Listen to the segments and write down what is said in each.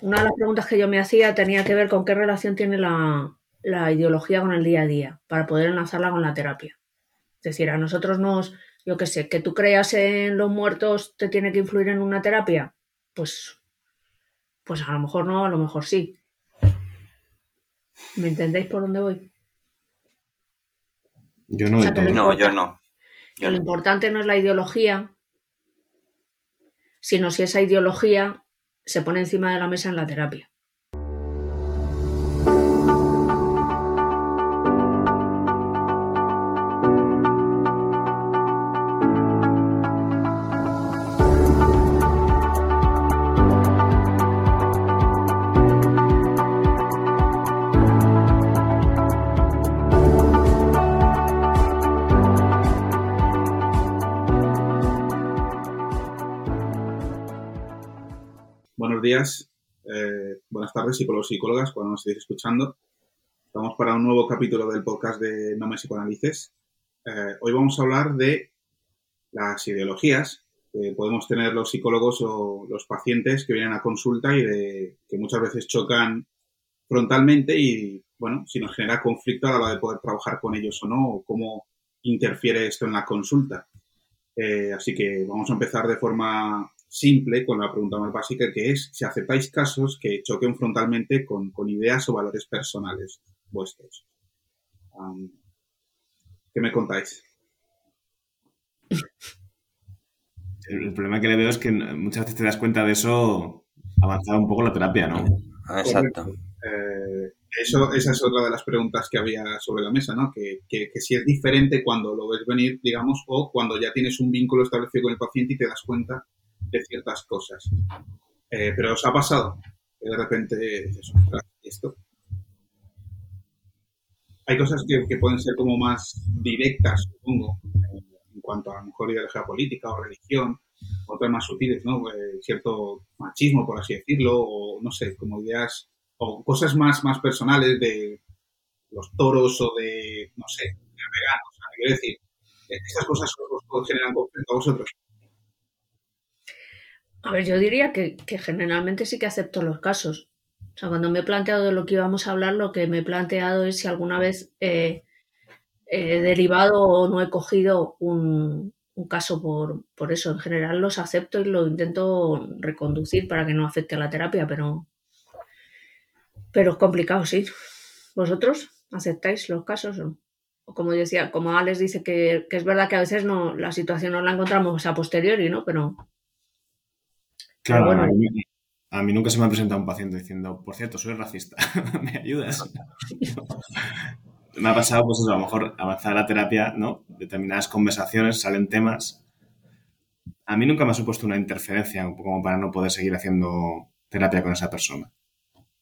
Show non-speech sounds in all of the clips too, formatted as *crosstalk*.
una de las preguntas que yo me hacía tenía que ver con qué relación tiene la, la ideología con el día a día, para poder enlazarla con la terapia. Es decir, a nosotros nos, yo qué sé, que tú creas en los muertos te tiene que influir en una terapia, pues, pues a lo mejor no, a lo mejor sí. ¿Me entendéis por dónde voy? Yo no, O sea, No, yo no. lo importante no es la ideología, sino si esa ideología se pone encima de la mesa en la terapia. Eh, buenas tardes, psicólogos y psicólogas, cuando nos estéis escuchando. Estamos para un nuevo capítulo del podcast de No me psicoanalices. Eh, hoy vamos a hablar de las ideologías que podemos tener los psicólogos o los pacientes que vienen a consulta y que muchas veces chocan frontalmente y, bueno, si nos genera conflicto a la hora de poder trabajar con ellos o no, o cómo interfiere esto en la consulta. Eh, así que vamos a empezar de forma simple con la pregunta más básica que es si aceptáis casos que choquen frontalmente con, con ideas o valores personales vuestros. Am, ¿Qué me contáis? El, el problema que le veo es que muchas veces te das cuenta de eso avanzada un poco la terapia, ¿no? Ah, Exacto. Eh, eso, esa es otra de las preguntas que había sobre la mesa, ¿no? Que, que- que si es diferente cuando lo ves venir, digamos, o cuando ya tienes un vínculo establecido con el paciente y te das cuenta de ciertas cosas. Eh, pero os ha pasado que de repente dices, "Ostras, ¿y esto? Hay cosas que, que pueden ser como más directas, supongo, en cuanto a lo mejor ideología política o religión, otras más sutiles, ¿no? Eh, cierto machismo, por así decirlo, o no sé, como ideas o cosas más, más personales de los toros o de, no sé, de veganos. Quiero decir, estas cosas os, os generan conflicto a vosotros. A ver, yo diría que, que generalmente sí que acepto los casos. O sea, cuando me he planteado de lo que íbamos a hablar, lo que me he planteado es si alguna vez eh, he derivado o no he cogido un, un caso por, por eso. En general los acepto y lo intento reconducir para que no afecte a la terapia, pero, pero es complicado, sí. ¿Vosotros aceptáis los casos? O, como decía, como Alex dice que, que es verdad que a veces no, la situación no la encontramos a posteriori, ¿no? Pero Claro, bueno. a, mí, a mí nunca se me ha presentado un paciente diciendo, por cierto, soy racista, *laughs* ¿me ayudas? *laughs* me ha pasado, pues eso, a lo mejor avanzar la terapia, ¿no? Determinadas conversaciones, salen temas. A mí nunca me ha supuesto una interferencia como para no poder seguir haciendo terapia con esa persona.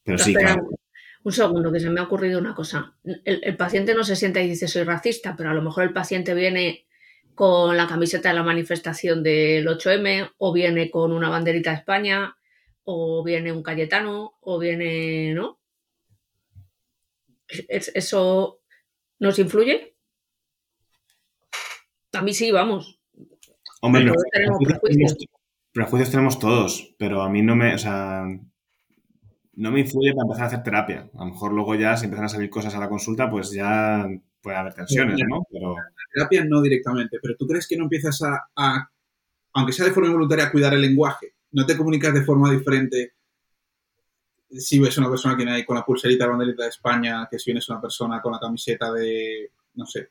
Pero sí, Espera, claro. Un segundo, que se me ha ocurrido una cosa. El, el paciente no se sienta y dice soy racista, pero a lo mejor el paciente viene con la camiseta de la manifestación del 8M, o viene con una banderita de España, o viene un Cayetano, o viene, ¿no? ¿Es- ¿Eso nos influye? A mí sí, vamos. Hombre, tenemos tenemos, prejuicios. prejuicios tenemos todos, pero a mí no me, o sea, no me influye para empezar a hacer terapia. A lo mejor luego ya, si empiezan a salir cosas a la consulta, pues ya puede haber tensiones, ¿no? Pero Terapia no directamente, pero ¿tú crees que no empiezas a, aunque sea de forma involuntaria, a cuidar el lenguaje? ¿No te comunicas de forma diferente si ves una persona que viene ahí con la pulserita de banderita de España, que si vienes una persona con la camiseta de, no sé,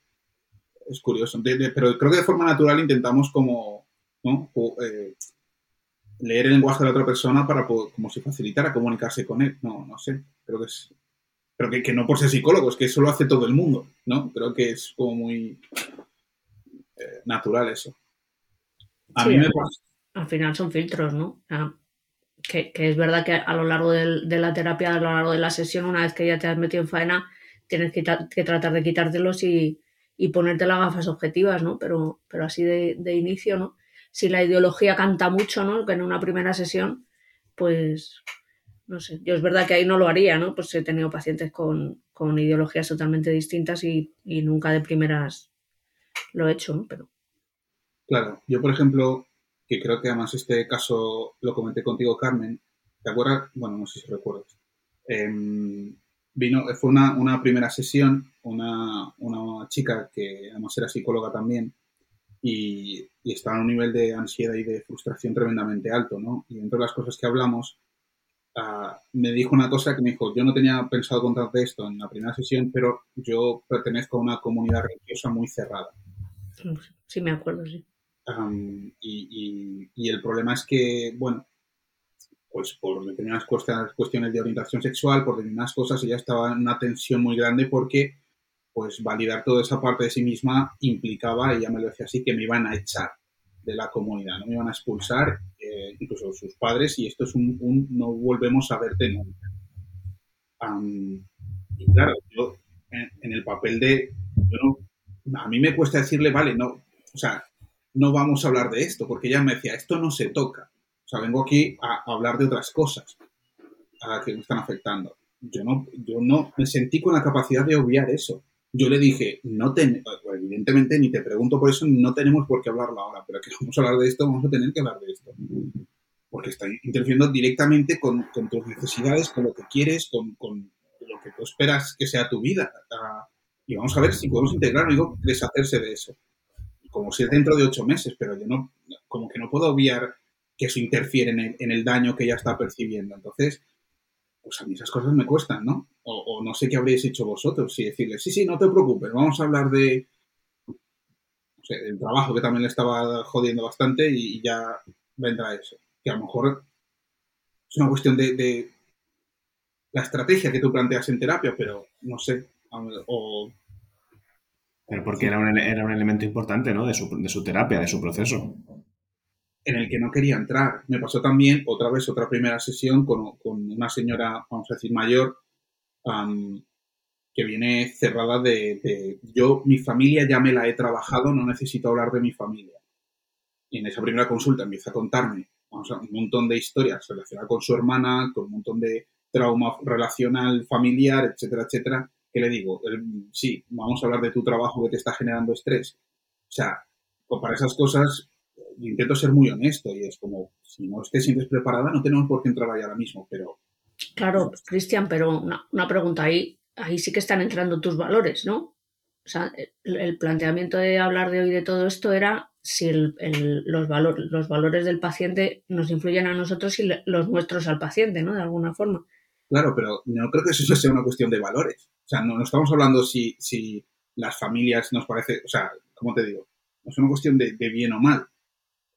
es curioso. Pero creo que de forma natural intentamos como, ¿no? Eh, leer el lenguaje de la otra persona para como si facilitara comunicarse con él. No, no sé. Creo que es. Pero que, que no por ser psicólogo, es que eso lo hace todo el mundo, ¿no? Creo que es como muy eh, natural eso. A Sí, mí me pasa. al final son filtros, ¿no? Sea, que, que es verdad que a lo largo del- de la terapia, a lo largo de la sesión, una vez que ya te has metido en faena, tienes que, que tratar de quitártelos y, y ponerte las gafas objetivas, ¿no? Pero, pero así de, de inicio, ¿no? Si la ideología canta mucho, ¿no? Que en una primera sesión, pues, no sé, yo es verdad que ahí no lo haría, ¿no? Pues he tenido pacientes con, con ideologías totalmente distintas y, y nunca de primeras lo he hecho, ¿no? Pero Claro, yo por ejemplo, que creo que además este caso lo comenté contigo, Carmen, ¿Te acuerdas? Bueno, no sé si recuerdas. Em, vino, fue una, una primera sesión, una, una, chica que además era psicóloga también y, y, estaba en un nivel de ansiedad y de frustración tremendamente alto, ¿no? Y entre las cosas que hablamos, uh, me dijo una cosa que me dijo, yo no tenía pensado contarte esto en la primera sesión, pero yo pertenezco a una comunidad religiosa muy cerrada. Sí, me acuerdo, sí. Um, y, y, y, el problema es que, bueno, pues por determinadas cuestiones de orientación sexual, por determinadas cosas, ella estaba en una tensión muy grande porque, pues, validar toda esa parte de sí misma implicaba, ella me lo decía así, que me iban a echar de la comunidad, no me iban a expulsar, eh, incluso sus padres, y esto es un, no volvemos a verte nunca. Um, y claro, yo en, el papel de, yo no, a mí me cuesta decirle, vale, no, o sea, no vamos a hablar de esto, porque ella me decía, esto no se toca. O sea, vengo aquí a, a hablar de otras cosas a que me están afectando. Yo no, yo no me sentí con la capacidad de obviar eso. Yo le dije, no ten, evidentemente ni te pregunto por eso, no tenemos por qué hablarlo ahora, pero que vamos a hablar de esto, vamos a tener que hablar de esto. Porque está interfiriendo directamente con, tus necesidades, con lo que quieres, con, lo que tú esperas que sea tu vida. Y vamos a ver si podemos integrar, digo, deshacerse de eso como si es dentro de ocho meses, pero yo no, como que no puedo obviar que eso interfiere en el, en el daño que ella está percibiendo. Entonces, pues a mí esas cosas me cuestan, ¿no? O, o, no sé qué habréis hecho vosotros, si decirle, sí, sí, no te preocupes, vamos a hablar de, no sé, del trabajo que también le estaba jodiendo bastante y, ya vendrá eso. Que a lo mejor es una cuestión de, de la estrategia que tú planteas en terapia, pero no sé, o pero porque era un, era un elemento importante, ¿no? De su, de su terapia, de su proceso. En el que no quería entrar. Me pasó también otra vez otra primera sesión con, una señora, vamos a decir, mayor, um, que viene cerrada de, yo, mi familia ya me la he trabajado, no necesito hablar de mi familia. Y en esa primera consulta empieza a contarme un montón de historias relacionadas con su hermana, con un montón de trauma relacional, familiar, etcétera, etcétera ¿qué le digo? Sí, vamos a hablar de tu trabajo que te está generando estrés. O sea, pues para esas cosas intento ser muy honesto y es como, si no te sientes preparada, no tenemos por qué entrar ahí ahora mismo, pero... Claro, Cristian, pero una, una, pregunta ahí, ahí sí que están entrando tus valores, ¿no? O sea, el, el planteamiento de hablar de hoy de todo esto era si el, el, los, valor, los valores del paciente nos influyen a nosotros y los nuestros al paciente, ¿no? De alguna forma. Claro, pero no creo que eso sea una cuestión de valores. O sea, no, no estamos hablando si, si las familias nos parece, o sea, ¿cómo te digo? No es una cuestión de, de bien o mal.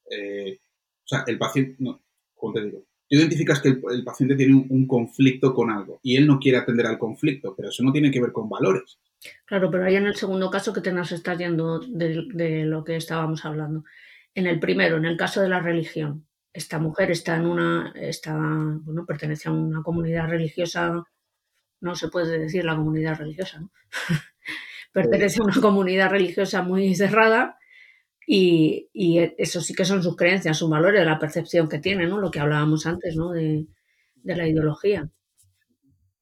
Eh, o sea, el paciente, no, ¿cómo te digo? Tú identificas que el, paciente tiene un, un, conflicto con algo y él no quiere atender al conflicto, pero eso no tiene que ver con valores. Claro, pero ahí en el segundo caso que te nos estás yendo de, de lo que estábamos hablando. En el primero, en el caso de la religión, esta mujer está en una, está, bueno, pertenece a una comunidad religiosa no se puede decir la comunidad religiosa, ¿no? *laughs* Pertenece a una comunidad religiosa muy cerrada y, y, eso sí que son sus creencias, sus valores, la percepción que tiene, ¿no? Lo que hablábamos antes, ¿no? De, la ideología.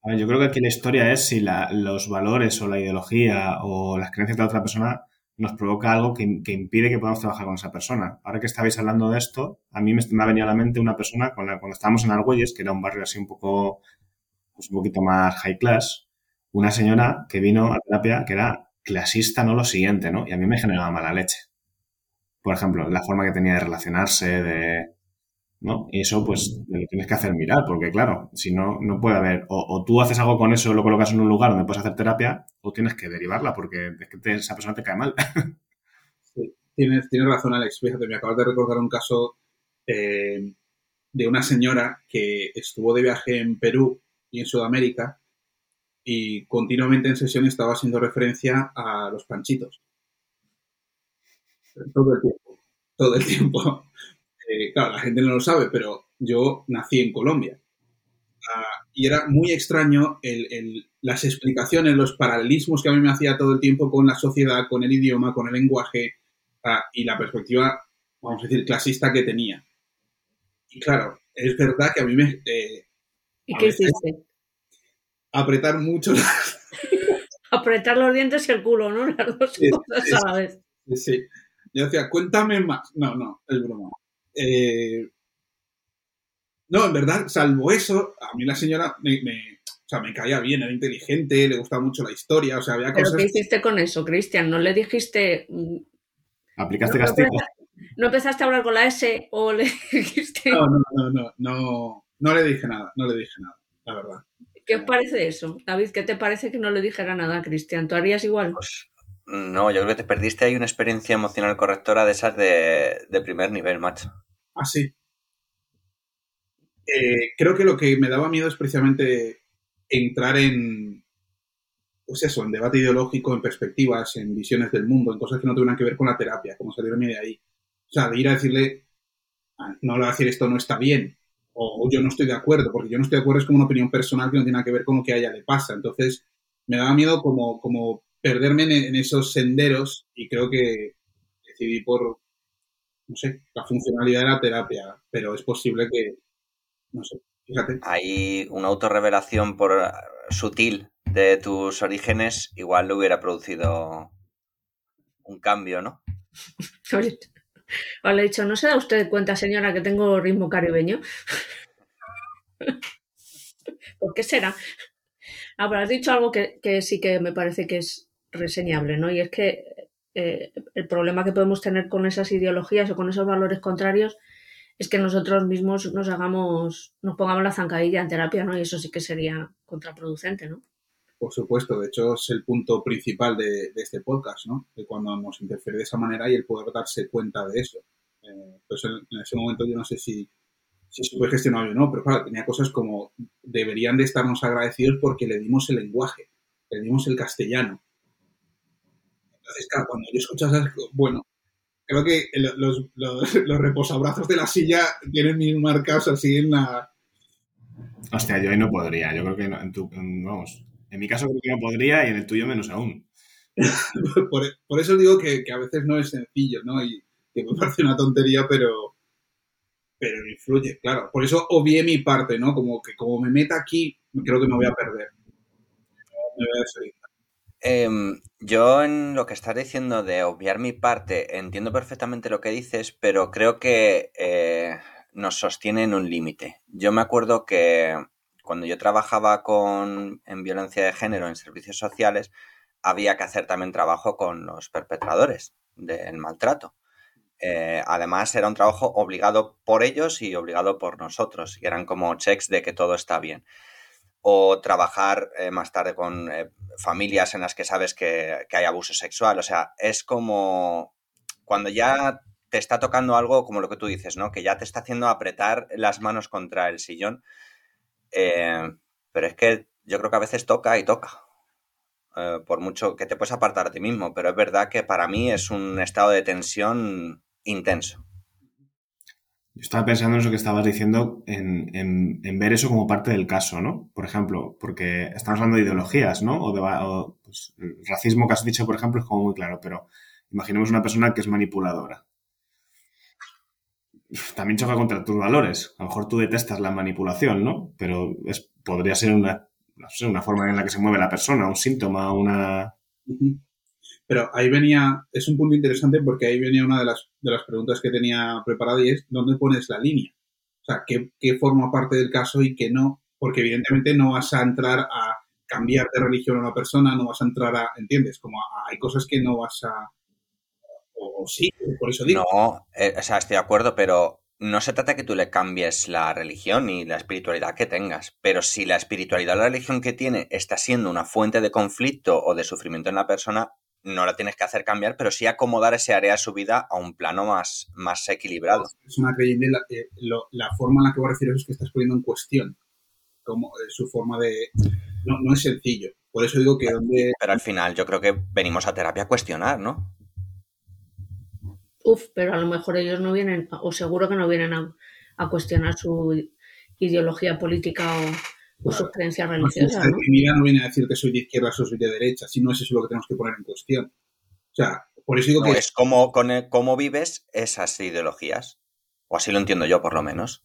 A ver, yo creo que aquí la historia es si la, los valores o la ideología o las creencias de otra persona nos provoca algo que, que, impide que podamos trabajar con esa persona. Ahora que estabais hablando de esto, a mí me, me ha venido a la mente una persona con la, cuando estábamos en Argüelles, que era un barrio así un poco pues un poquito más high class, una señora que vino a terapia que era clasista, no lo siguiente, ¿no? Y a mí me generaba mala leche. Por ejemplo, la forma que tenía de relacionarse, de... ¿no? Eso, pues, lo tienes que hacer mirar, porque claro, si no, no puede haber... O, tú haces algo con eso, lo colocas en un lugar donde puedes hacer terapia, o tienes que derivarla, porque es que esa persona te cae mal. *laughs* Sí, tienes, tienes razón, Alex. Fíjate, me acabas de recordar un caso eh, de una señora que estuvo de viaje en Perú y en Sudamérica, y continuamente en sesión estaba haciendo referencia a los panchitos. Todo el tiempo. Todo el tiempo. *laughs* Eh, claro, la gente no lo sabe, pero yo nací en Colombia. Uh, y era muy extraño el, el, las explicaciones, los paralelismos que a mí me hacía todo el tiempo con la sociedad, con el idioma, con el lenguaje uh, y la perspectiva, vamos a decir, clasista que tenía. Y claro, es verdad que a mí me, eh, ¿Y qué hiciste? Apretar mucho las... *laughs* Apretar los dientes y el culo, ¿no? Las dos sí, cosas sí, a la vez. Sí. Yo decía, cuéntame más. No, no, es broma. Eh, No, en verdad, salvo eso, a mí la señora me, o sea, me caía bien, era inteligente, le gustaba mucho la historia, o sea, había cosas... ¿Pero qué hiciste con eso, Cristian? ¿No le dijiste...? Mm, ¿Aplicaste castigo? ¿No empezaste a hablar con la S o le *laughs* dijiste...? No, no, no, no, no, no le dije nada, no le dije nada, la verdad. ¿Qué os parece eso? David, ¿qué te parece que no le dijera nada a Cristian? ¿Tú harías igual? Pues no, yo creo que te perdiste ahí una experiencia emocional correctora de esas de, primer nivel, macho. Ah, sí. Eh, creo que lo que me daba miedo es precisamente entrar en, pues eso, en debate ideológico, en perspectivas, en visiones del mundo, en cosas que no tuvieran que ver con la terapia, como salirme de ahí. O sea, de ir a decirle, ah, no le voy a decir esto no está bien, o yo no estoy de acuerdo, porque yo no estoy de acuerdo es como una opinión personal que no tiene nada que ver con lo que a ella le pasa. Entonces, me daba miedo como, como perderme en, esos senderos y creo que decidí por, no sé, la funcionalidad de la terapia, pero es posible que, no sé, fíjate. Hay una autorrevelación por sutil de tus orígenes, igual le hubiera producido un cambio, ¿no? *laughs* O le he dicho, ¿no se da usted cuenta, señora, que tengo ritmo caribeño? *laughs* ¿Por qué será? Ah, pero has dicho algo que, sí que me parece que es reseñable, ¿no? Y es que eh, el problema que podemos tener con esas ideologías o con esos valores contrarios es que nosotros mismos nos hagamos, nos pongamos la zancadilla en terapia, ¿no? Y eso sí que sería contraproducente, ¿no? Por supuesto, de hecho es el punto principal de, este podcast, ¿no? De cuando nos interfiere de esa manera y el poder darse cuenta de eso. Eh, pues en, ese momento yo no sé si, si puede gestionar o no, pero claro, tenía cosas como deberían de estarnos agradecidos porque le dimos el lenguaje, le dimos el castellano. Entonces, claro, cuando yo escucho esas, bueno, creo que los, los, *laughs* los reposabrazos de la silla tienen mis marcas así en la... Hostia, yo ahí no podría. Yo creo que en tu, vamos, en mi caso creo que no podría y en el tuyo menos aún. *laughs* por, eso digo que, a veces no es sencillo, ¿no? Y que me parece una tontería, pero, pero influye, claro. Por eso obvié mi parte, ¿no? Como que como me meta aquí, creo que me voy a perder. Me voy a em, yo en lo que estás diciendo de obviar mi parte, entiendo perfectamente lo que dices, pero creo que eh, nos sostiene en un límite. Yo me acuerdo que cuando yo trabajaba con, en violencia de género en servicios sociales, había que hacer también trabajo con los perpetradores del maltrato. Eh, además, era un trabajo obligado por ellos y obligado por nosotros, y eran como checks de que todo está bien. O trabajar eh, más tarde con eh, familias en las que sabes que, hay abuso sexual. O sea, es como cuando ya te está tocando algo como lo que tú dices, ¿no? Que ya te está haciendo apretar las manos contra el sillón eh, pero es que yo creo que a veces toca y toca. Por mucho que te puedes apartar a ti mismo, pero es verdad que para mí es un estado de tensión intenso. Yo estaba pensando en eso que estabas diciendo, en, ver eso como parte del caso, ¿no? Por ejemplo, porque estamos hablando de ideologías, ¿no? O de pues, el racismo que has dicho, por ejemplo, es como muy claro, pero imaginemos una persona que es manipuladora también choca contra tus valores. A lo mejor tú detestas la manipulación, ¿no? Pero es, podría ser una, no sé, una forma en la que se mueve la persona, un síntoma, una... Pero ahí venía, es un punto interesante porque ahí venía una de las, de las preguntas que tenía preparada y es, ¿dónde pones la línea? O sea, ¿qué, ¿qué forma parte del caso y qué no? Porque evidentemente no vas a entrar a cambiar de religión a una persona, no vas a entrar a, ¿entiendes? Como hay cosas que no vas a, o, sí, por eso digo. No, eh, o sea, estoy de acuerdo, pero no se trata que tú le cambies la religión y la espiritualidad que tengas, pero si la espiritualidad o la religión que tiene está siendo una fuente de conflicto o de sufrimiento en la persona, no la tienes que hacer cambiar, pero sí acomodar ese área de su vida a un plano más, más equilibrado. Es una creyente, la, eh, la forma en la que vos refieres es que estás poniendo en cuestión como eh, su forma de... No, no es sencillo. Por eso digo que donde... Pero al final yo creo que venimos a terapia a cuestionar, ¿no? Uf, pero a lo mejor ellos no vienen, o seguro que no vienen a, cuestionar su ideología política o, sus creencias religiosas. ¿no? no viene a decir que soy de izquierda o soy de derecha, si no es eso lo que tenemos que poner en cuestión. O sea, por eso digo que. Es cómo, cómo vives esas ideologías. O así lo entiendo yo, por lo menos.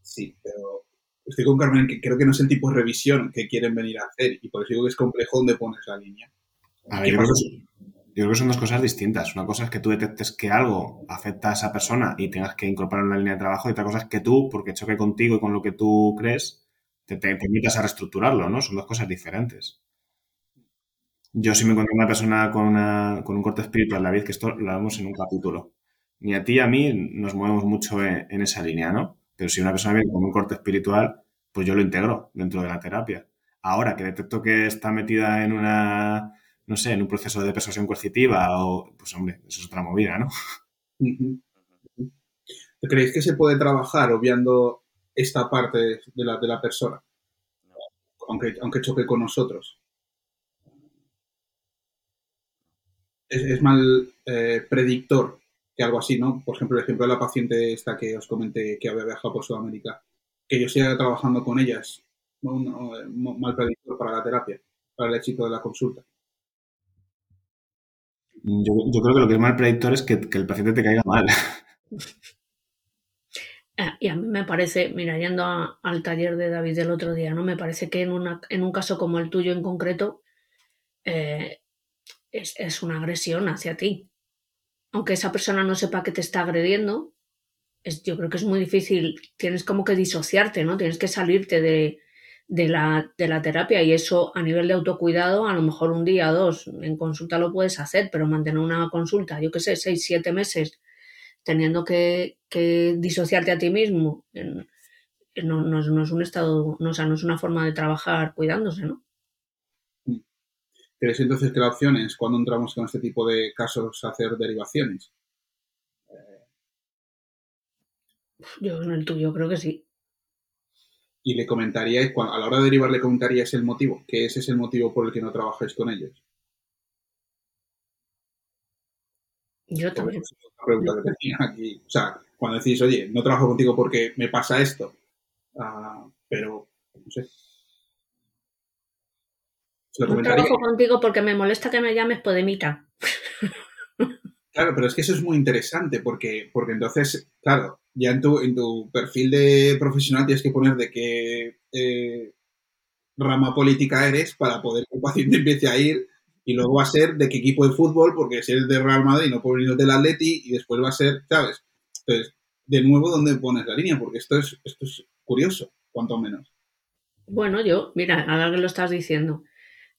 Sí, pero estoy con Carmen que creo que no es el tipo de revisión que quieren venir a hacer y por eso digo que es complejo donde pones la línea. A ver, yo creo que Yo creo que son dos cosas distintas. Una cosa es que tú detectes que algo afecta a esa persona y tengas que incorporarlo en la línea de trabajo, y otra cosa es que tú, porque choque contigo y con lo que tú crees, te, te permitas a reestructurarlo, ¿no? Son dos cosas diferentes. Yo si me encuentro una persona con, una, con un corte espiritual, David, que esto lo vemos en un capítulo. Ni a ti ni a mí nos movemos mucho en, en esa línea, ¿no? Pero si una persona viene con un corte espiritual, pues yo lo integro dentro de la terapia. Ahora que detecto que está metida en una no sé, en un proceso de persuasión coercitiva o, pues hombre, eso es otra movida, ¿no? ¿Creéis que se puede trabajar obviando esta parte de la, de la persona? Aunque, aunque choque con nosotros. Es, mal eh, predictor que algo así, ¿no? Por ejemplo, el ejemplo de la paciente esta que os comenté que había viajado por Sudamérica, que yo siga trabajando con ellas, un mal predictor para la terapia, para el éxito de la consulta. Yo, creo que lo que es mal predictor es que, el paciente te caiga mal. *laughs* Ah, y a mí me parece, mira, yendo al taller de David del otro día, ¿no? Me parece que en, una, en un caso como el tuyo en concreto, eh, es, una agresión hacia ti. Aunque esa persona no sepa que te está agrediendo, es, yo creo que es muy difícil. Tienes como que disociarte, ¿no? Tienes que salirte de, de la, de la terapia y eso a nivel de autocuidado, a lo mejor un día, dos, en consulta lo puedes hacer, pero mantener una consulta, yo qué sé, seis, siete meses, teniendo que, disociarte a ti mismo, no, no, es un estado, no, o sea, no es una forma de trabajar cuidándose, ¿no? ¿Crees entonces que la opción es cuando entramos con este tipo de casos hacer derivaciones? Yo en el tuyo creo que sí y le comentaríais, a la hora de derivar le comentaríais el motivo, que ese es el motivo por el que no trabajáis con ellos. Yo también. O sea, cuando decís, oye, no trabajo contigo porque me pasa esto, ah, pero no sé. No trabajo contigo porque me molesta que me llames Podemita. Claro, pero es que eso es muy interesante porque, porque entonces, claro, ya en tu, en tu perfil de profesional tienes que poner de qué eh, rama política eres para poder que el paciente *laughs* empiece a ir y luego va a ser de qué equipo de fútbol, porque si eres de Real Madrid no puedes venir del Atleti y después va a ser, ¿sabes? Entonces, de nuevo, ¿dónde pones la línea? Porque esto es, esto es curioso, cuanto menos. Bueno, yo, mira, ahora que lo estás diciendo,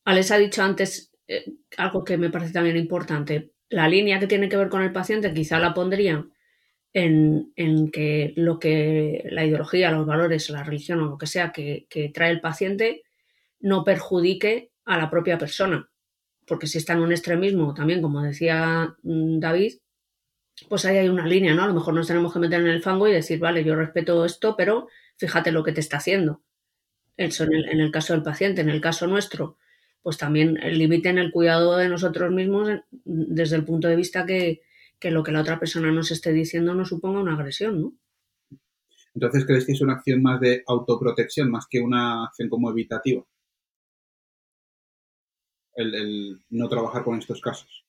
Alex ha dicho antes eh, algo que me parece también importante la línea que tiene que ver con el paciente quizá la pondría en, que lo que la ideología, los valores, la religión o lo que sea que, trae el paciente no perjudique a la propia persona. Porque si está en un extremismo, también como decía mm, David, pues ahí hay una línea, ¿no? A lo mejor nos tenemos que meter en el fango y decir, vale, yo respeto esto, pero fíjate lo que te está haciendo. Eso en el caso del paciente. En el caso nuestro, pues también limiten el cuidado de nosotros mismos desde el punto de vista que, lo que la otra persona nos esté diciendo no suponga una agresión, ¿no? Entonces, ¿crees que es una acción más de autoprotección, más que una acción como evitativa? El, no trabajar con estos casos.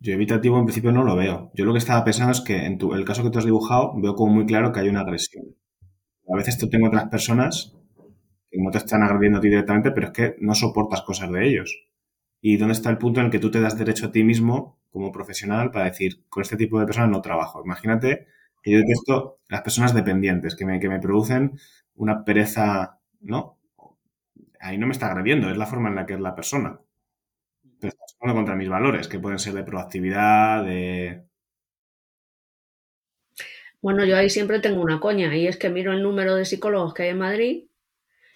Yo evitativo en principio no lo veo. Yo lo que estaba pensando es que en tu, el caso que tú has dibujado veo como muy claro que hay una agresión. A veces tú tengo otras personas que no te están agrediendo a ti directamente, pero es que no soportas cosas de ellos. ¿Y dónde está el punto en el que tú te das derecho a ti mismo como profesional para decir, con este tipo de personas no trabajo? Imagínate que yo detesto las personas dependientes, que me, que me producen una pereza, ¿no? Ahí no me está agrediendo, es la forma en la que es la persona. Pero está jugando contra mis valores, que pueden ser de proactividad, de... Bueno, yo ahí siempre tengo una coña, y es que miro el número de psicólogos que hay en Madrid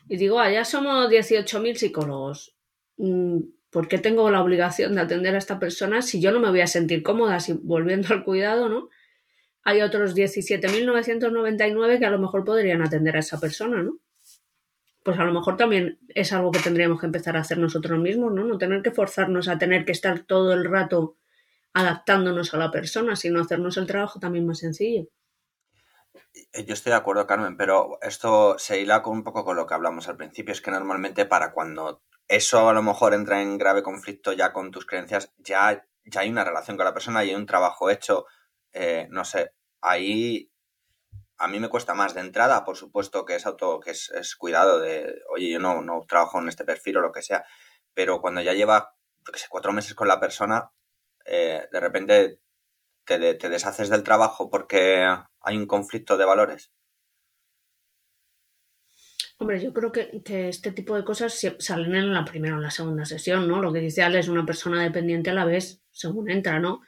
y digo, ah, ya somos 18.000 psicólogos. Mm, ¿Por qué tengo la obligación de atender a esta persona si yo no me voy a sentir cómoda si volviendo al cuidado, ¿no? Hay otros 17.999 que a lo mejor podrían atender a esa persona, ¿no? Pues a lo mejor también es algo que tendríamos que empezar a hacer nosotros mismos, ¿no? No tener que forzarnos a tener que estar todo el rato adaptándonos a la persona, sino hacernos el trabajo también más sencillo. Eh, yo estoy de acuerdo, Carmen, pero esto se hila un poco con lo que hablamos al principio. Es que normalmente para cuando eso a lo mejor entra en grave conflicto ya con tus creencias, ya, ya hay una relación con la persona y hay un trabajo hecho. Eh, no sé, ahí a mí me cuesta más de entrada, por supuesto que es auto, que es, cuidado de, oye, yo no, no trabajo en este perfil o lo que sea, pero cuando ya lleva cuatro meses con la persona, eh, de repente te, te deshaces del trabajo porque hay un conflicto de valores. Hombre, yo creo que, este tipo de cosas salen en la primera o en la segunda sesión, ¿no? Lo que dice Ale es una persona dependiente a la vez, según entra, ¿no?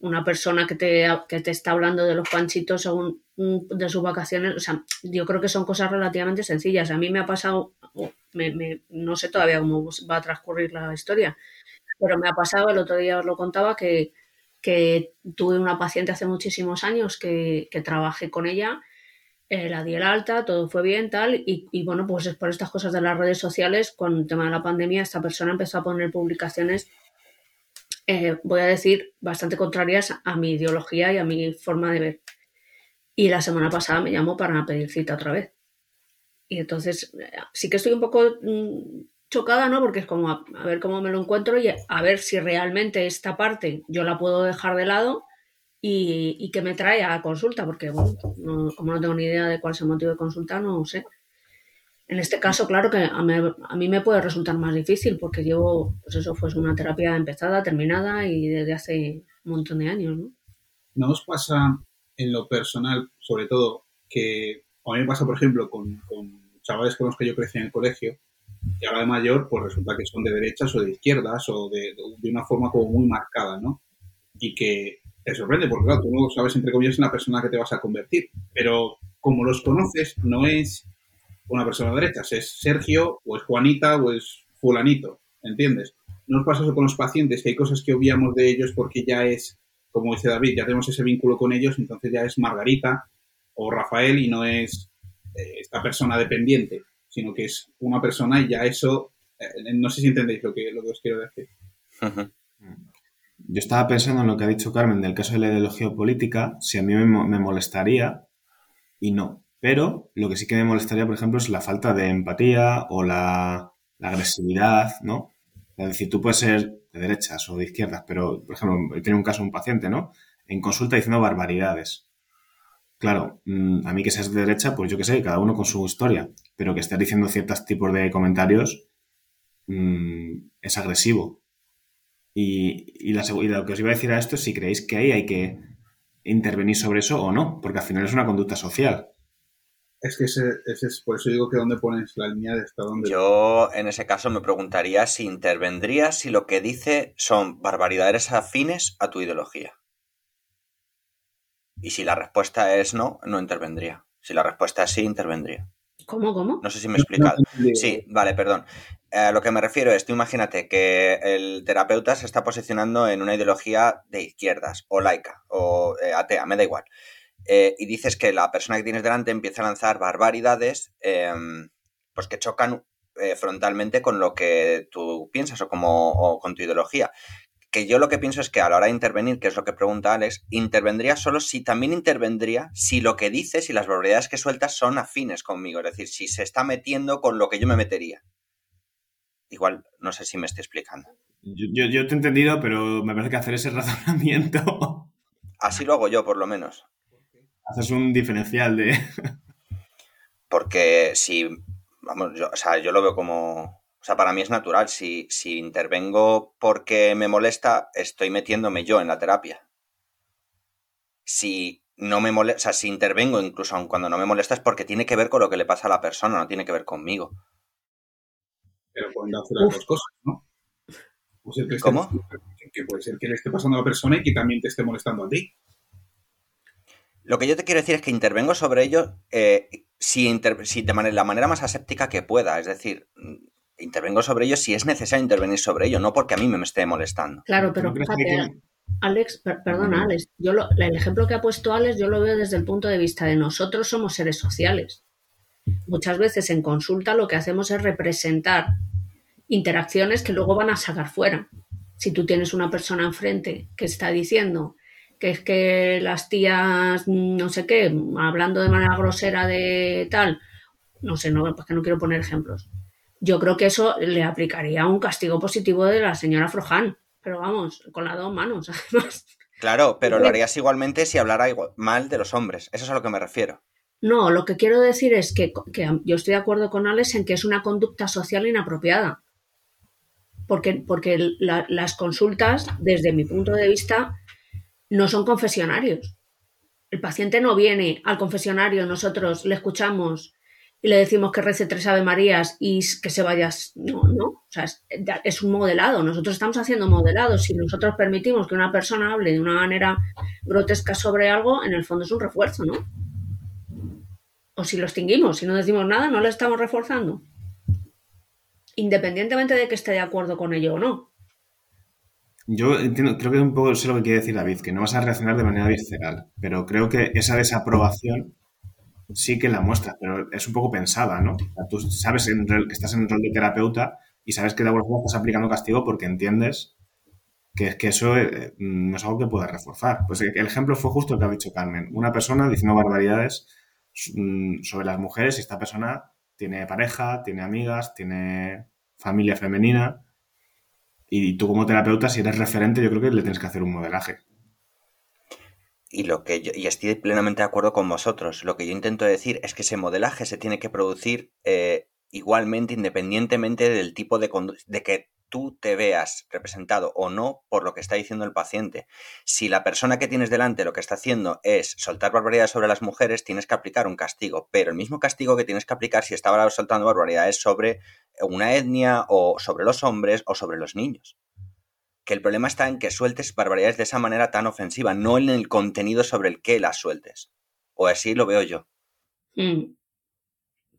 Una persona que te, que te está hablando de los panchitos según de sus vacaciones, o sea, yo creo que son cosas relativamente sencillas. A mí me ha pasado, me, no sé todavía cómo va a transcurrir la historia, pero me ha pasado, el otro día os lo contaba, que, que tuve una paciente hace muchísimos años que, que trabajé con ella eh, la di el alta, todo fue bien, tal, y, bueno, pues es por estas cosas de las redes sociales, con el tema de la pandemia, esta persona empezó a poner publicaciones, eh, voy a decir, bastante contrarias a mi ideología y a mi forma de ver. Y la semana pasada me llamó para pedir cita otra vez. Y entonces sí que estoy un poco mm, chocada, ¿no? Porque es como a, ver cómo me lo encuentro y a ver si realmente esta parte yo la puedo dejar de lado y, que me trae a consulta, porque bueno, como no tengo ni idea de cuál es el motivo de consulta, no sé. En este caso, claro que a mí, me puede resultar más difícil porque llevo, pues eso fue una terapia empezada, terminada y desde hace un montón de años, ¿no? ¿No os pasa en lo personal, sobre todo, que a mí me pasa, por ejemplo, con, chavales con los que yo crecí en el colegio, y ahora de mayor, pues resulta que son de derechas o de izquierdas o de, de una forma como muy marcada, ¿no? Y que te sorprende, porque claro, tú no sabes, entre comillas, en la persona que te vas a convertir. Pero como los conoces, no es una persona derecha, es Sergio, o es Juanita, o es fulanito, ¿entiendes? No nos pasa eso con los pacientes, que hay cosas que obviamos de ellos porque ya es, como dice David, ya tenemos ese vínculo con ellos, entonces ya es Margarita o Rafael y no es eh, esta persona dependiente, sino que es una persona y ya eso, eh, no sé si entendéis lo que, lo que os quiero decir. Yo estaba pensando en lo que ha dicho Carmen del caso de la ideología política, si a mí me, molestaría y no. Pero lo que sí que me molestaría, por ejemplo, es la falta de empatía o la, agresividad, ¿no? Es decir, tú puedes ser de derechas o de izquierdas, pero, por ejemplo, he tenido un caso un paciente, ¿no? En consulta diciendo barbaridades. Claro, mm, a mí que seas de derecha, pues yo qué sé, cada uno con su historia, pero que estés diciendo ciertos tipos de comentarios mm, es agresivo. Y, la, lo que os iba a decir a esto es si creéis que ahí hay que intervenir sobre eso o no, porque al final es una conducta social. Es que ese, es por eso digo que dónde pones la línea de hasta dónde. Yo en ese caso me preguntaría si intervendría si lo que dice son barbaridades afines a tu ideología. Y si la respuesta es no, no intervendría. Si la respuesta es sí, intervendría. ¿Cómo, cómo? No sé si me he explicado. Sí, vale, perdón. A lo que me refiero es, tú imagínate que el terapeuta se está posicionando en una ideología de izquierdas, o laica, o eh, atea, me da igual. Eh, y dices que la persona que tienes delante empieza a lanzar barbaridades, em, pues que chocan eh, frontalmente con lo que tú piensas o, como, o con tu ideología que yo lo que pienso es que a la hora de intervenir, que es lo que pregunta Alex, intervendría solo si también intervendría si lo que dices y las barbaridades que sueltas son afines conmigo, es decir, si se está metiendo con lo que yo me metería. Igual, no sé si me estoy explicando. Yo, yo, te he entendido, pero me parece que hacer ese *laughs* razonamiento. Así lo hago yo, por lo menos. Haces un diferencial de. *laughs* Porque si. Vamos, yo, o sea, yo lo veo como o sea, para mí es natural. Si, si intervengo porque me molesta, estoy metiéndome yo en la terapia. Si no me molesta, o sea, si intervengo incluso aun cuando no me molesta es porque tiene que ver con lo que le pasa a la persona, no tiene que ver conmigo. Pero pueden hacer las dos cosas, ¿no? que ¿Cómo? que puede ser que le esté pasando a la persona y que también te esté molestando a ti. Lo que yo te quiero decir es que intervengo sobre ello eh, si, si de la manera más aséptica que pueda. Es decir, intervengo sobre ello si es necesario intervenir sobre ello, no porque a mí me esté molestando. Claro, pero fíjate, Alex, perdona, Alex, yo el ejemplo que ha puesto Alex yo lo veo desde el punto de vista de nosotros somos seres sociales. Muchas veces en consulta lo que hacemos es representar interacciones que luego van a sacar fuera. Si tú tienes una persona enfrente que está diciendo que es que las tías, no sé qué, hablando de manera grosera de tal, no sé, no, porque no quiero poner ejemplos yo creo que eso le aplicaría un castigo positivo de la señora Froján. Pero vamos, con las dos manos, *laughs* además. Claro, pero lo harías igualmente si hablara mal de los hombres. Eso es a lo que me refiero. No, lo que quiero decir es que, yo estoy de acuerdo con Alex en que es una conducta social inapropiada. porque, porque las consultas, desde mi punto de vista, no son confesionarios. El paciente no viene al confesionario, nosotros le escuchamos y le decimos que rece tres Ave Marías y que se vaya. No, no. O sea, es, un modelado. Nosotros estamos haciendo modelados. Si nosotros permitimos que una persona hable de una manera grotesca sobre algo, en el fondo es un refuerzo, ¿no? O si lo extinguimos, si no decimos nada, no lo estamos reforzando. Independientemente de que esté de acuerdo con ello o no. Yo entiendo, creo que un poco sé lo que quiere decir David, que no vas a reaccionar de manera visceral, pero creo que esa desaprobación sí que la muestra, pero es un poco pensada, ¿no? tú sabes que estás en el rol de terapeuta y sabes que de alguna forma estás aplicando castigo porque entiendes que, que eso eh, no es algo que puedas reforzar. Pues el ejemplo fue justo el que ha dicho Carmen. Una persona diciendo barbaridades mm, sobre las mujeres y esta persona tiene pareja, tiene amigas, tiene familia femenina y tú como terapeuta, si eres referente, yo creo que le tienes que hacer un modelaje. Y lo que yo, y estoy plenamente de acuerdo con vosotros. Lo que yo intento decir es que ese modelaje se tiene que producir eh, igualmente, independientemente del tipo de de que tú te veas representado o no por lo que está diciendo el paciente. Si la persona que tienes delante lo que está haciendo es soltar barbaridades sobre las mujeres, tienes que aplicar un castigo. Pero el mismo castigo que tienes que aplicar si estaba soltando barbaridades sobre una etnia o sobre los hombres o sobre los niños que el problema está en que sueltes barbaridades de esa manera tan ofensiva, no en el contenido sobre el que las sueltes. O así lo veo yo. Mm.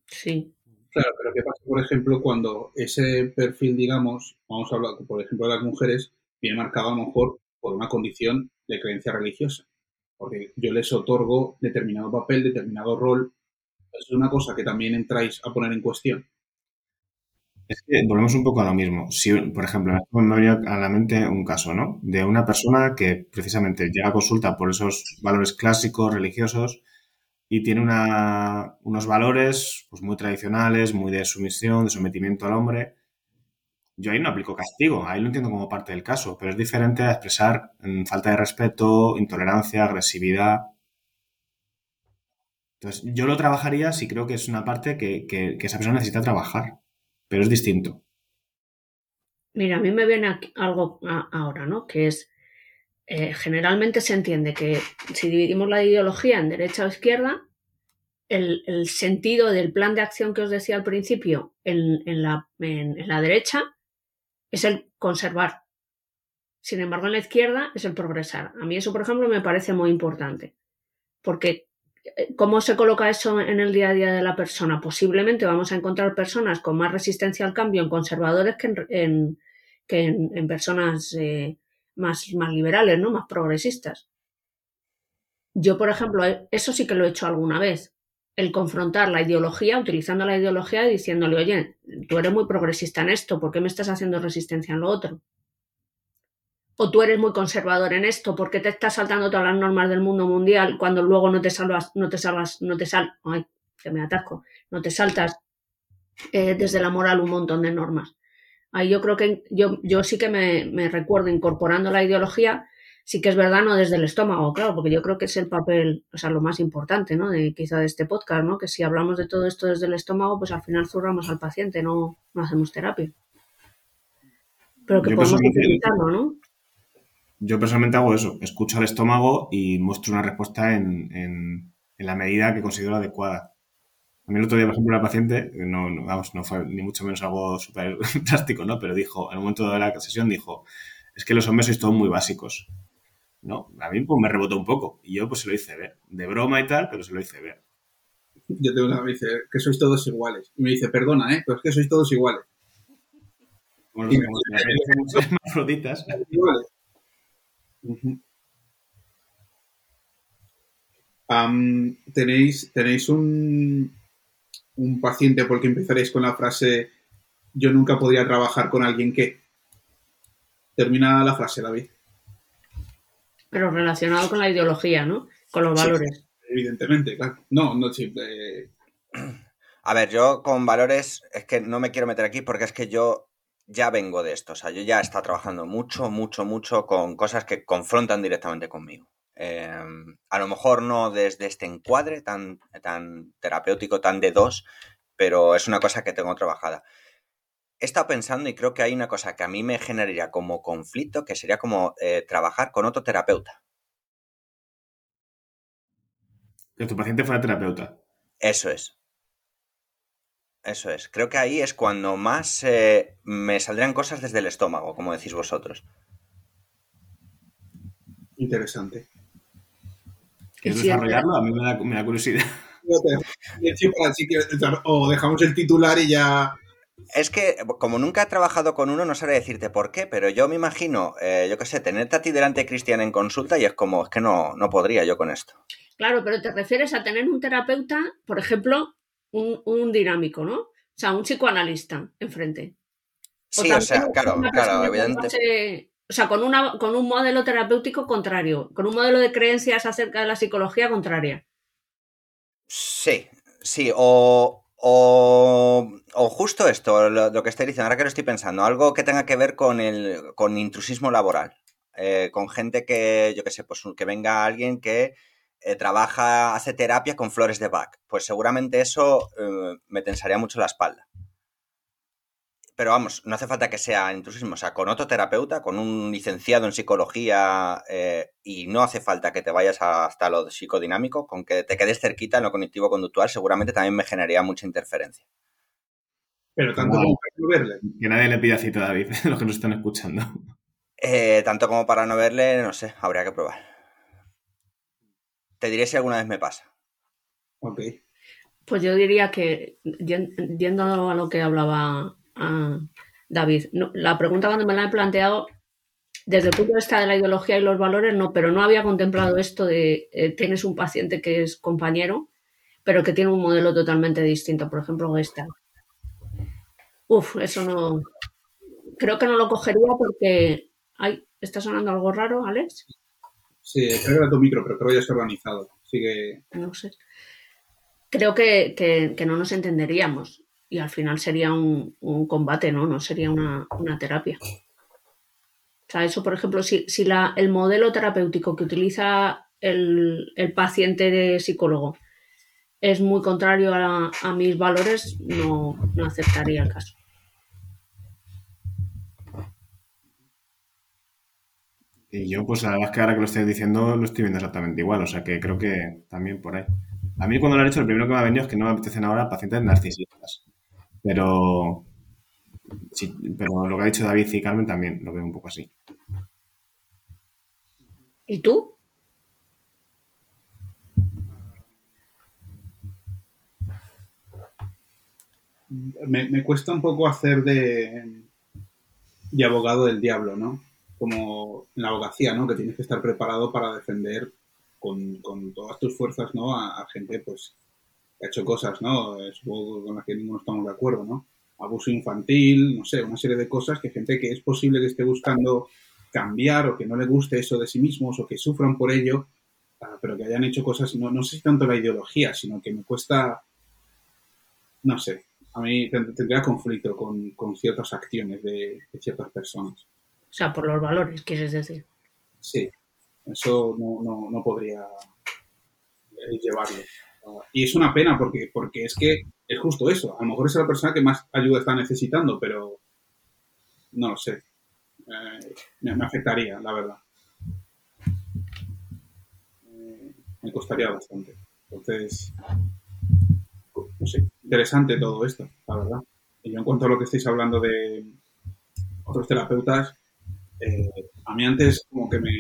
Sí. Claro, pero ¿qué pasa, por ejemplo, cuando ese perfil, digamos, vamos a hablar, por ejemplo, de las mujeres, viene marcado a lo mejor por una condición de creencia religiosa? Porque yo les otorgo determinado papel, determinado rol. Es una cosa que también entráis a poner en cuestión. Es que volvemos un poco a lo mismo. Si, por ejemplo, me ha venido a la mente un caso, ¿no? De una persona que precisamente llega a consulta por esos valores clásicos, religiosos, y tiene una, unos valores pues, muy tradicionales, muy de sumisión, de sometimiento al hombre. Yo ahí no aplico castigo, ahí lo entiendo como parte del caso, pero es diferente a expresar mm, falta de respeto, intolerancia, agresividad. Entonces, yo lo trabajaría si creo que es una parte que, que esa persona necesita trabajar pero es distinto. Mira, a mí me viene algo ahora, ¿no? Que es, eh, generalmente se entiende que si dividimos la ideología en derecha o izquierda, el, sentido del plan de acción que os decía al principio en la derecha es el conservar. Sin embargo, en la izquierda es el progresar. A mí eso, por ejemplo, me parece muy importante. Porque ¿Cómo se coloca eso en el día a día de la persona? Posiblemente vamos a encontrar personas con más resistencia al cambio en conservadores que en, que en, personas eh, más, más liberales, ¿no? Más progresistas. Yo, por ejemplo, eh, eso sí que lo he hecho alguna vez. El confrontar la ideología, utilizando la ideología y diciéndole, oye, tú eres muy progresista en esto, ¿por qué me estás haciendo resistencia en lo otro? O tú eres muy conservador en esto porque te estás saltando todas las normas del mundo mundial cuando luego no te salvas, no te salvas, no te sal, ay, que me atasco, no te saltas eh, desde la moral un montón de normas. Ahí yo creo que yo, yo sí que me, recuerdo incorporando la ideología, sí que es verdad, no desde el estómago, claro, porque yo creo que es el papel, o sea, lo más importante, ¿no? De quizá de este podcast, ¿no? Que si hablamos de todo esto desde el estómago, pues al final zurramos al paciente, no, no hacemos terapia. Pero que podemos utilizarlo, ¿no? Yo personalmente hago eso, escucho al estómago y muestro una respuesta en, en, la medida que considero adecuada. A mí el otro día, por ejemplo, la paciente, no, no, vamos, no fue ni mucho menos algo súper *laughs* drástico, ¿no? Pero dijo, en un momento de la sesión dijo, es que los hombres sois todos muy básicos. ¿No? A mí pues, me rebotó un poco y yo pues se lo hice ver. De broma y tal, pero se lo hice ver. Yo tengo una me dice que sois todos iguales. Y me dice, perdona, ¿eh? Pero es que sois todos iguales. Como los, como *laughs* Iguales tenéis tenéis un, un paciente porque empezaréis con la frase yo nunca podría trabajar con alguien que termina la frase David. Pero relacionado con la ideología no con los valores. evidentemente claro. No no a ver yo con valores es que no me quiero meter aquí porque es que yo ya vengo de esto. O sea, yo ya he estado trabajando mucho, mucho, mucho con cosas que confrontan directamente conmigo. Em, a lo mejor no desde este encuadre tan, tan terapéutico, tan de dos, pero es una cosa que tengo trabajada. he estado pensando y creo que hay una cosa que a mí me generaría como conflicto, que sería como eh, trabajar con otro terapeuta. Que tu paciente fuera terapeuta. Eso es. Eso es. Creo que ahí es cuando más eh, me saldrían cosas desde el estómago, como decís vosotros. Interesante. ¿Quieres desarrollarlo? A mí me da, me da curiosidad. O dejamos el titular y ya es que, como nunca he trabajado con uno, no sabré decirte por qué, pero yo me imagino, eh, yo qué sé, tenerte a ti delante de Cristian en consulta y es como, es que no, no podría yo con esto. Claro, pero te refieres a tener un terapeuta, por ejemplo, un, dinámico, ¿no? O sea, un psicoanalista enfrente. sí, o sea, claro, claro, evidentemente. O sea, con, una, con un modelo terapéutico contrario, con un modelo de creencias acerca de la psicología contraria. Sí, sí, o, o, justo esto, lo, que estoy diciendo, ahora que lo estoy pensando, algo que tenga que ver con el con intrusismo laboral. Eh, con gente que, yo qué sé, pues que venga alguien que eh, trabaja, hace terapia con flores de Bach. Pues seguramente eso eh, me tensaría mucho la espalda pero vamos, no hace falta que sea intrusismo, o sea, con otro terapeuta, con un licenciado en psicología, eh, y no hace falta que te vayas hasta lo psicodinámico, con que te quedes cerquita en lo cognitivo-conductual, seguramente también me generaría mucha interferencia. Pero tanto como para no verle. Que nadie le pida cita a David, *laughs* los que nos están escuchando. Eh, tanto como para no verle, no sé, habría que probar. Te diré si alguna vez me pasa. Ok. Pues yo diría que, yendo a lo que hablaba David. la pregunta cuando me la he planteado, desde el punto de vista de la ideología y los valores, no, pero no había contemplado esto de eh, tienes un paciente que es compañero, pero que tiene un modelo totalmente distinto, por ejemplo, esta. Uf, eso no. Creo que no lo cogería porque. Ay, ¿está sonando algo raro, Alex? Sí, creo que tu micro, pero creo que ya está organizado. Sigue. No sé. Creo que, que no nos entenderíamos y al final sería un, combate, ¿no? No sería una, terapia. O sea, eso, por ejemplo, si, si la, el modelo terapéutico que utiliza el, paciente de psicólogo es muy contrario a, mis valores, no, aceptaría el caso. Y yo, pues la verdad es que ahora que lo estoy diciendo, lo estoy viendo exactamente igual. O sea que creo que también por ahí. A mí cuando lo han hecho, lo primero que me ha venido es que no me apetecen ahora pacientes narcisistas. Pero, sí, pero lo que ha dicho David y Carmen también lo veo un poco así. ¿Y tú? Me, cuesta un poco hacer de, de abogado del diablo, ¿no? Como en la abogacía, ¿no? Que tienes que estar preparado para defender con, todas tus fuerzas, ¿no? a gente, pues, ha hecho cosas, ¿no? Supongo con las que ninguno estamos de acuerdo, ¿no? Abuso infantil, no sé, una serie de cosas que gente que es posible que esté buscando cambiar o que no le guste eso de sí mismos o que sufran por ello, ah, pero que hayan hecho cosas, no, no sé si tanto la ideología, sino que me cuesta, no sé, a mí tendría conflicto con, ciertas acciones de, ciertas personas. O sea, por los valores, quieres decir. Sí, eso no, no, no podría eh, llevarlo. Y es una pena porque, porque es que es justo eso. A lo mejor es la persona que más ayuda está necesitando, pero no lo sé. Eh, me, afectaría, la verdad. Eh, me costaría bastante. Entonces, no sé, interesante todo esto, la verdad. Y yo en cuanto a lo que estáis hablando de otros terapeutas, eh, a mí antes como que me,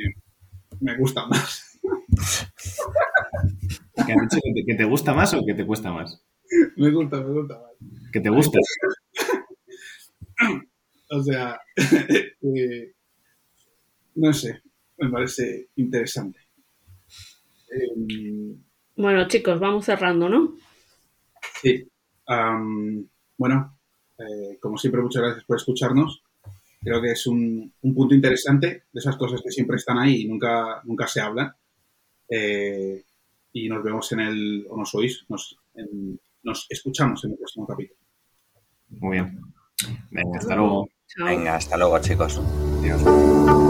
me gusta más. *laughs* ¿Que, te, gusta más o que te cuesta más? Me gusta, me gusta más. ¿Que te gusta? *laughs* o sea, *laughs* eh, no sé, me parece interesante. Em, bueno, chicos, vamos cerrando, ¿no? Sí. bueno, eh, como siempre, muchas gracias por escucharnos. Creo que es un, punto interesante de esas cosas que siempre están ahí y nunca, nunca se hablan. Eh, y nos vemos en el, o nos oís, nos, nos escuchamos en el próximo capítulo. Muy bien. Venga, hasta luego. Venga, hasta luego, chicos. Adiós.